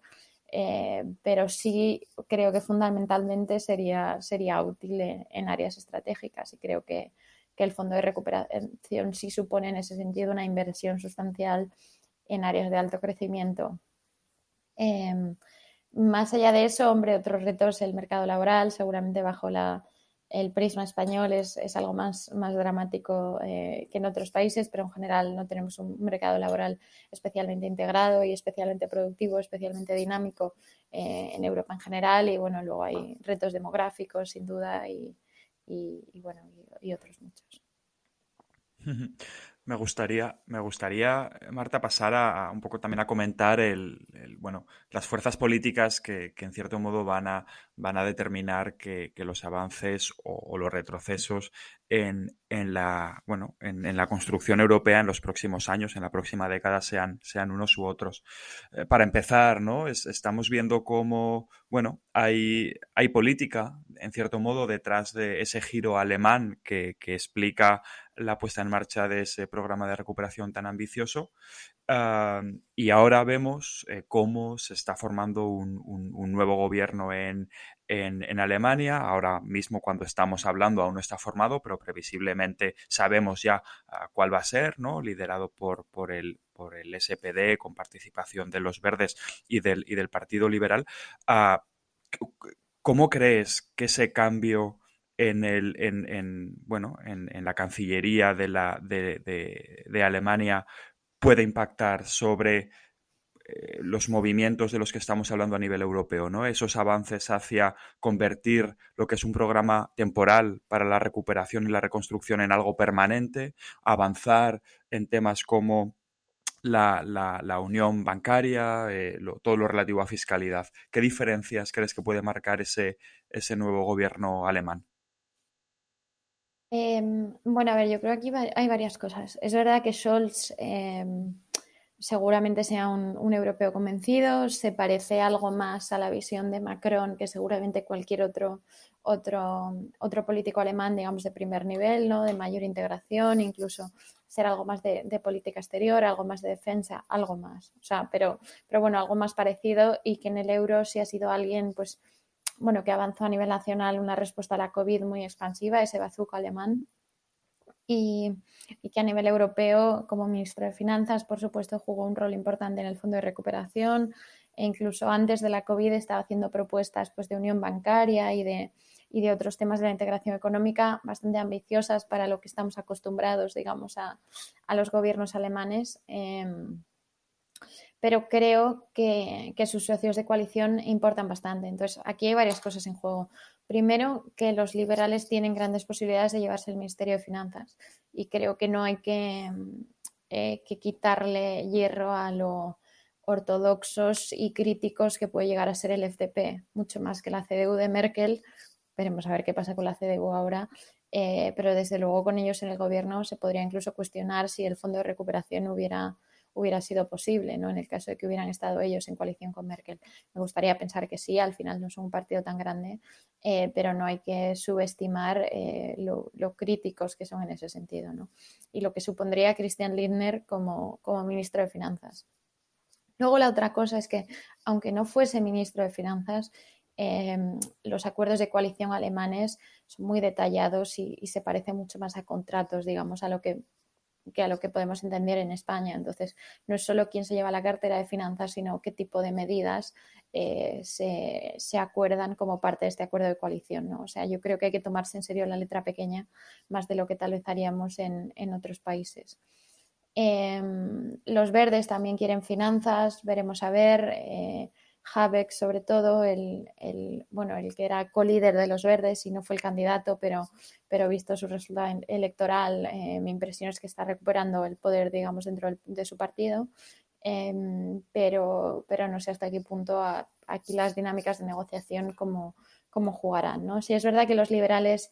Speaker 2: eh, pero sí creo que fundamentalmente sería, sería útil en áreas estratégicas y creo que, que el fondo de recuperación sí supone en ese sentido una inversión sustancial en áreas de alto crecimiento. Em, más allá de eso, hombre, otros retos, el mercado laboral, seguramente bajo la, el prisma español es, algo más, más dramático eh, que en otros países, pero en general no tenemos un mercado laboral especialmente integrado y especialmente productivo, especialmente dinámico eh, en Europa en general. Y bueno, luego hay retos demográficos, sin duda, y, y, bueno, y, otros muchos.
Speaker 1: Me gustaría, me gustaría, Marta, pasar a, un poco también a comentar el, bueno, las fuerzas políticas que, en cierto modo van a, van a determinar que, los avances o, los retrocesos en, en la, bueno, en, la construcción europea en los próximos años, en la próxima década, sean, sean unos u otros. Eh, para empezar, ¿no? estamos viendo cómo, bueno, hay, hay política, en cierto modo, detrás de ese giro alemán que, que explica la puesta en marcha de ese programa de recuperación tan ambicioso. Y ahora vemos eh, cómo se está formando un, nuevo gobierno en, Alemania. Ahora mismo cuando estamos hablando aún no está formado, pero previsiblemente sabemos ya ah, cuál va a ser, ¿no? liderado por, por, el, por el SPD con participación de los verdes y del, y del Partido Liberal. Ah, ¿Cómo crees que ese cambio en, el, en, bueno, en, la Cancillería de, la, de, Alemania puede impactar sobre eh, los movimientos de los que estamos hablando a nivel europeo, ¿no? Esos avances hacia convertir lo que es un programa temporal para la recuperación y la reconstrucción en algo permanente, avanzar en temas como la, unión bancaria, eh, todo lo relativo a fiscalidad. ¿Qué diferencias crees que puede marcar ese nuevo gobierno alemán?
Speaker 2: Em, bueno, a ver, yo creo que aquí hay varias cosas. Es verdad que Scholz em, seguramente sea un, europeo convencido, se parece algo más a la visión de Macron que seguramente cualquier otro, otro, político alemán, digamos, de primer nivel, ¿no? de mayor integración, incluso ser algo más de, política exterior, algo más de defensa, algo más. O sea, pero, pero bueno, algo más parecido y que en el euro sí ha sido alguien, pues bueno, que avanzó a nivel nacional una respuesta a la COVID muy expansiva, ese bazooka alemán, y, que a nivel europeo, como ministro de Finanzas, por supuesto, jugó un rol importante en el Fondo de Recuperación e incluso antes de la COVID estaba haciendo propuestas pues, de unión bancaria y de, y de otros temas de la integración económica bastante ambiciosas para lo que estamos acostumbrados, digamos, a, a los gobiernos alemanes. Em, pero creo que, sus socios de coalición importan bastante. Entonces, aquí hay varias cosas en juego. Primero, que los liberales tienen grandes posibilidades de llevarse el Ministerio de Finanzas y creo que no hay que, eh, que quitarle hierro a lo ortodoxos y críticos que puede llegar a ser el FDP, mucho más que la CDU de Merkel, veremos a ver qué pasa con la CDU ahora, eh, pero desde luego con ellos en el gobierno se podría incluso cuestionar si el fondo de recuperación hubiera hubiera sido posible, ¿no? En el caso de que hubieran estado ellos en coalición con Merkel. Me gustaría pensar que sí, al final no son un partido tan grande, eh, pero no hay que subestimar eh, lo, críticos que son en ese sentido, ¿no? Y lo que supondría Christian Lindner como, como ministro de Finanzas. Luego la otra cosa es que, aunque no fuese ministro de Finanzas, em, los acuerdos de coalición alemanes son muy detallados y, y, se parecen mucho más a contratos, digamos, a lo que que a lo que podemos entender en España. Entonces, no es solo quién se lleva la cartera de finanzas, sino qué tipo de medidas eh, se, acuerdan como parte de este acuerdo de coalición. ¿no? O sea, yo creo que hay que tomarse en serio la letra pequeña más de lo que tal vez haríamos en, otros países. Em, los verdes también quieren finanzas, veremos a ver. Eh, Habeck, sobre todo, el, bueno, el que era co-líder de los verdes y no fue el candidato, pero, pero visto su resultado electoral, eh, mi impresión es que está recuperando el poder, digamos, dentro de su partido. Em, pero, pero no sé hasta qué punto aquí las dinámicas de negociación cómo, cómo jugarán. ¿no? Si es verdad que los liberales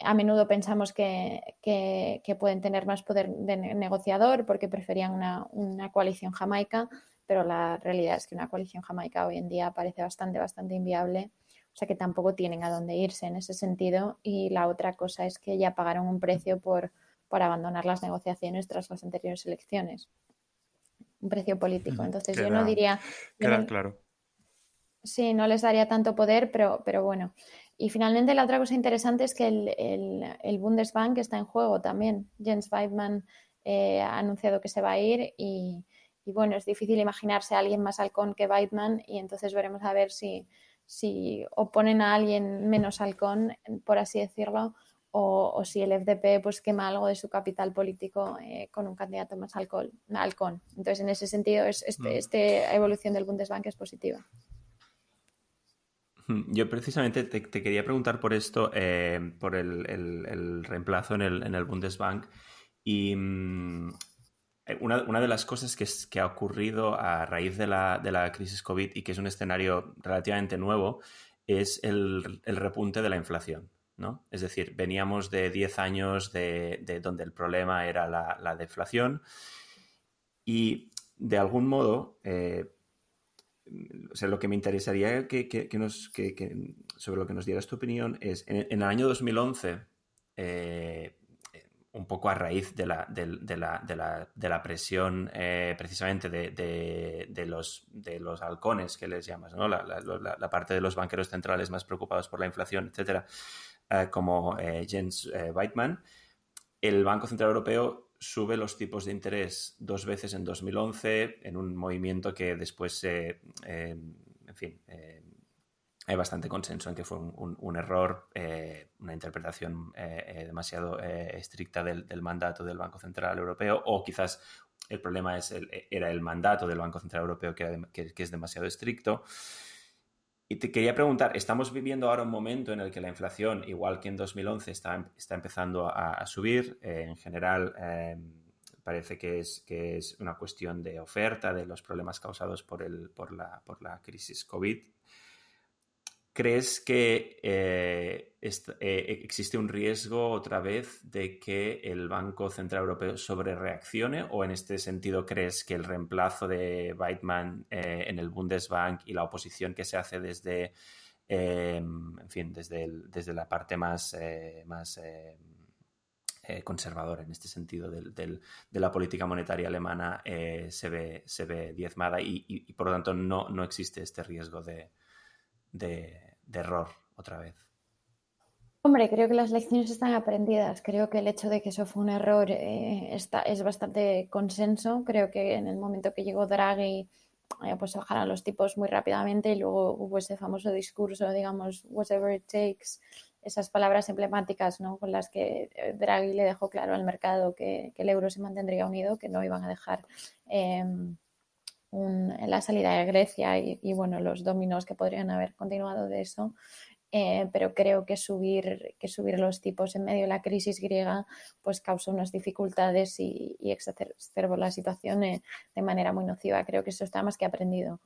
Speaker 2: a menudo pensamos que, que, pueden tener más poder de negociador porque preferían una, una coalición jamaica, pero la realidad es que una coalición jamaica hoy en día parece bastante, bastante inviable, o sea que tampoco tienen a dónde irse en ese sentido. Y la otra cosa es que ya pagaron un precio por, por abandonar las negociaciones tras las anteriores elecciones. Un precio político. Entonces yo no diría...
Speaker 1: claro.
Speaker 2: Sí, no les daría tanto poder, pero, pero bueno. Y finalmente la otra cosa interesante es que el, el, el Bundesbank está en juego también. Jens Weidmann eh, ha anunciado que se va a ir y, y bueno, es difícil imaginarse a alguien más halcón que Weidman y entonces veremos a ver si, si oponen a alguien menos halcón, por así decirlo, o, si el FDP pues quema algo de su capital político eh, con un candidato más halcón. Entonces, en ese sentido, es, este, mm. esta evolución del Bundesbank es positiva.
Speaker 3: Yo precisamente te, quería preguntar por esto, eh, por el, reemplazo en el, en el Bundesbank. Y, mm, eh, una, de las cosas que, ha ocurrido a raíz de la, crisis COVID y que es un escenario relativamente nuevo es el, repunte de la inflación. ¿no? Es decir, veníamos de 10 años de, donde el problema era la, deflación y de algún modo, eh, o sea, lo que me interesaría que, nos, sobre lo que nos dieras tu opinión es, en, el año 2011, un poco a raíz de la, de, la, de la, presión eh, precisamente de, los, de los halcones que les llamas, ¿no? la, parte de los banqueros centrales más preocupados por la inflación, etcétera, eh, como eh, Jens Weidmann, el Banco Central Europeo sube los tipos de interés dos veces en 2011 en un movimiento que después, en fin, hay bastante consenso en que fue un, error, eh, una interpretación eh, eh, demasiado estricta del, mandato del Banco Central Europeo o quizás el problema es era el mandato del Banco Central Europeo que, es demasiado estricto. Y te quería preguntar, estamos viviendo ahora un momento en el que la inflación, igual que en 2011, está, está empezando a, subir. en general, parece que es, que es una cuestión de oferta, de los problemas causados por, el, por, la, por la crisis COVID ¿Crees que eh, eh, existe un riesgo otra vez de que el Banco Central Europeo sobrereaccione o en este sentido crees que el reemplazo de Weidmann eh, en el Bundesbank y la oposición que se hace desde, em, en fin, desde, desde, la parte más, más conservadora en este sentido de la política monetaria alemana se, ve, se ve diezmada y, por lo tanto no, no existe este riesgo de de error otra vez?
Speaker 2: Hombre, creo que las lecciones están aprendidas. Creo que el hecho de que eso fue un error eh, está, es bastante consenso. Creo que en el momento que llegó Draghi, eh, pues bajaron los tipos muy rápidamente y luego hubo ese famoso discurso, digamos, whatever it takes, esas palabras emblemáticas ¿no? con las que eh, Draghi le dejó claro al mercado que, el euro se mantendría unido, que no iban a dejar em, la salida de Grecia y, bueno, los dominos que podrían haber continuado de eso. Eh, pero creo que subir, que subir los tipos en medio de la crisis griega pues causó unas dificultades y, y exacerbó la situación eh, de manera muy nociva. Creo que eso está más que aprendido.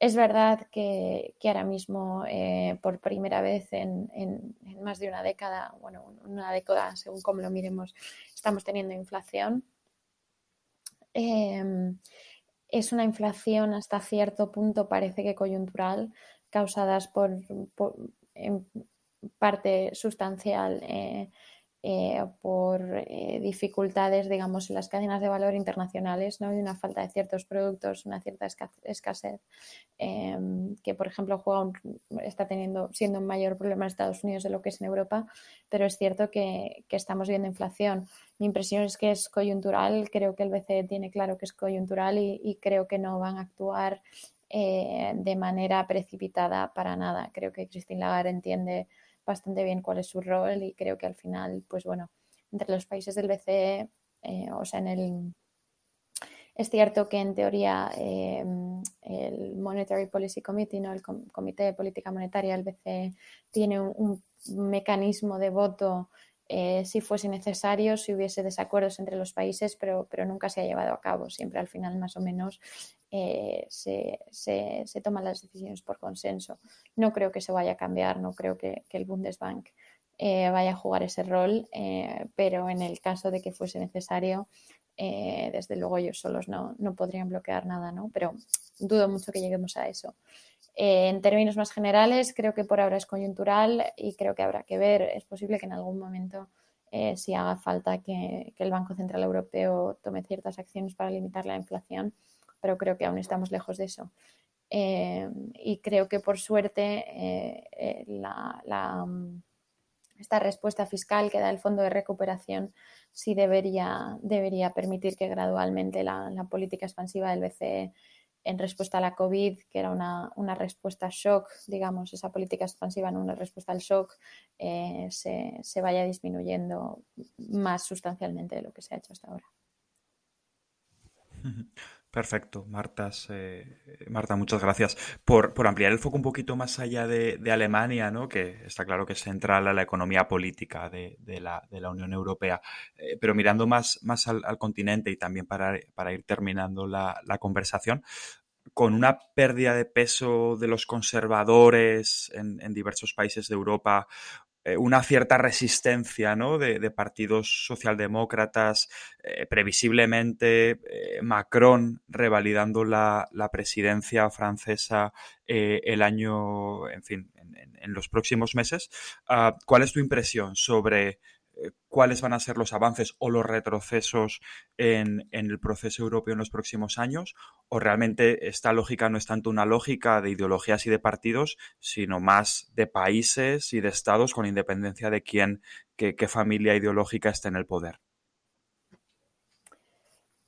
Speaker 2: Es verdad que, ahora mismo, eh, por primera vez en, más de una década, bueno, una década según como lo miremos, estamos teniendo inflación. Em, es una inflación hasta cierto punto, parece que coyuntural, causadas por, en parte sustancial eh, eh, por eh, dificultades, digamos, en las cadenas de valor internacionales, ¿no? Y una falta de ciertos productos, una cierta escasez, em, que, por ejemplo, juega está teniendo, siendo un mayor problema en Estados Unidos de lo que es en Europa, pero es cierto que, estamos viendo inflación. Mi impresión es que es coyuntural, creo que el BCE tiene claro que es coyuntural y, creo que no van a actuar eh, de manera precipitada para nada. Creo que Christine Lagarde entiende bastante bien cuál es su rol y creo que al final, pues bueno, entre los países del BCE, eh, o sea, en el... Es cierto que en teoría eh, el Monetary Policy Committee, ¿no? el Comité de Política Monetaria, el BCE, tiene un mecanismo de voto eh, si fuese necesario, si hubiese desacuerdos entre los países, pero, pero nunca se ha llevado a cabo. Siempre al final, más o menos, eh, se, toman las decisiones por consenso. No creo que se vaya a cambiar, no creo que, el Bundesbank eh, vaya a jugar ese rol, pero en el caso de que fuese necesario, desde luego ellos solos no, podrían bloquear nada, ¿no? Pero dudo mucho que lleguemos a eso. Eh, en términos más generales, creo que por ahora es coyuntural y creo que habrá que ver. Es posible que en algún momento, eh, si haga falta que, el Banco Central Europeo tome ciertas acciones para limitar la inflación, pero creo que aún estamos lejos de eso. Eh, y creo que por suerte esta respuesta fiscal que da el Fondo de Recuperación sí debería, permitir que gradualmente la, política expansiva del BCE en respuesta a la COVID, que era una, una respuesta shock, digamos, esa política expansiva, no una respuesta al shock, eh, se, se, vaya disminuyendo más sustancialmente de lo que se ha hecho hasta ahora.
Speaker 1: Perfecto, Marta, Marta, muchas gracias por, ampliar el foco un poquito más allá de, Alemania, ¿no? que está claro que es central a la economía política de, la, Unión Europea, eh, pero mirando más, al, continente y también para, ir terminando la, la, conversación, con una pérdida de peso de los conservadores en, en diversos países de Europa, eh, una cierta resistencia ¿no? de, partidos socialdemócratas, eh, previsiblemente eh, Macron revalidando la, presidencia francesa el año, en fin, en, los próximos meses. Ah, ¿Cuál es tu impresión sobre cuáles van a ser los avances o los retrocesos en, el proceso europeo en los próximos años, o realmente esta lógica no es tanto una lógica de ideologías y de partidos, sino más de países y de estados con independencia de quién, qué, familia ideológica esté en el poder.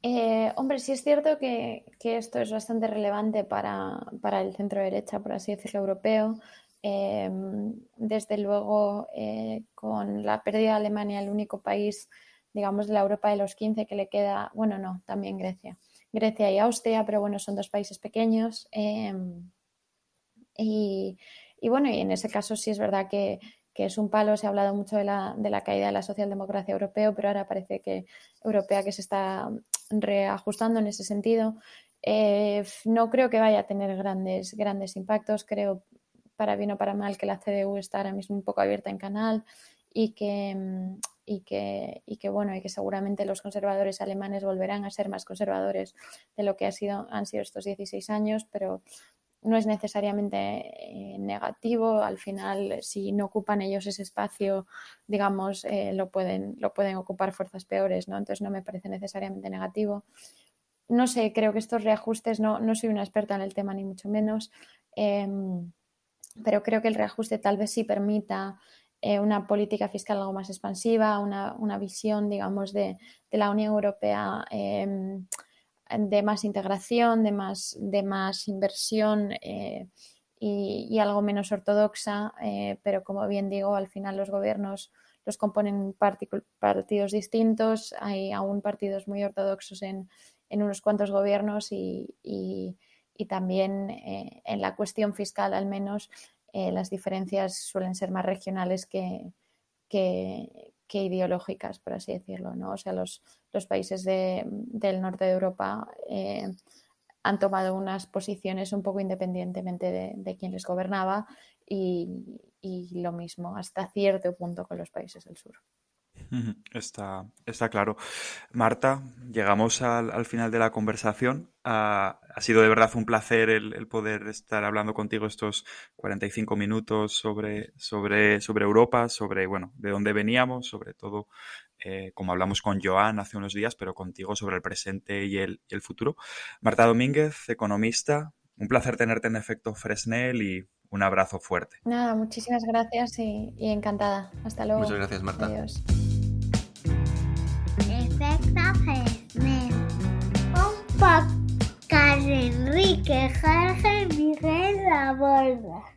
Speaker 2: Eh, hombre, sí es cierto que, esto es bastante relevante para, para el centro derecha, por así decirlo, europeo, Em, desde luego, eh, con la pérdida de Alemania, el único país, digamos, de la Europa de los 15 que le queda, bueno, no, también Grecia. Grecia y Austria, pero bueno, son dos países pequeños. Em, y, bueno, y en ese caso sí es verdad que, es un palo. Se ha hablado mucho de la, de la caída de la socialdemocracia europea, pero ahora parece que europea que se está reajustando en ese sentido. Eh, no creo que vaya a tener grandes, grandes impactos. Creo para bien o para mal, que la CDU está ahora mismo un poco abierta en canal y que, mm, y que, y que, bueno, y que seguramente los conservadores alemanes volverán a ser más conservadores de lo que ha sido, han sido estos 16 años, pero no es necesariamente eh, negativo. Al final, si no ocupan ellos ese espacio, digamos, eh, lo, pueden, lo pueden ocupar fuerzas peores, ¿no? Entonces no me parece necesariamente negativo. No sé, creo que estos reajustes, no, no soy una experta en el tema ni mucho menos. Em, pero creo que el reajuste tal vez sí permita eh, una política fiscal algo más expansiva, una, visión, digamos, de, la Unión Europea em, de más integración, de más, de más inversión eh, y, algo menos ortodoxa, eh, pero como bien digo, al final los gobiernos los componen partidos distintos, hay aún partidos muy ortodoxos en, unos cuantos gobiernos y también eh, en la cuestión fiscal al menos eh, las diferencias suelen ser más regionales que, que, ideológicas, por así decirlo. ¿no? O sea, los, los países del norte de Europa eh, han tomado unas posiciones un poco independientemente de, de quien les gobernaba y, y lo mismo hasta cierto punto con los países del sur.
Speaker 1: Está, está claro. Marta, llegamos al, final de la conversación. ha sido de verdad un placer el, poder estar hablando contigo estos 45 minutos sobre, sobre, sobre Europa, sobre bueno, de dónde veníamos, sobre todo, eh, como hablamos con Joan hace unos días, pero contigo sobre el presente y el, y el futuro. Marta Domínguez, economista, un placer tenerte en efecto Fresnel y un abrazo fuerte.
Speaker 2: Nada, muchísimas gracias y, encantada. Hasta luego.
Speaker 3: Muchas gracias, Marta.
Speaker 2: Adiós.
Speaker 4: Efecto Fresnel. Un podcast Enrique Jorge Miguel La Borda.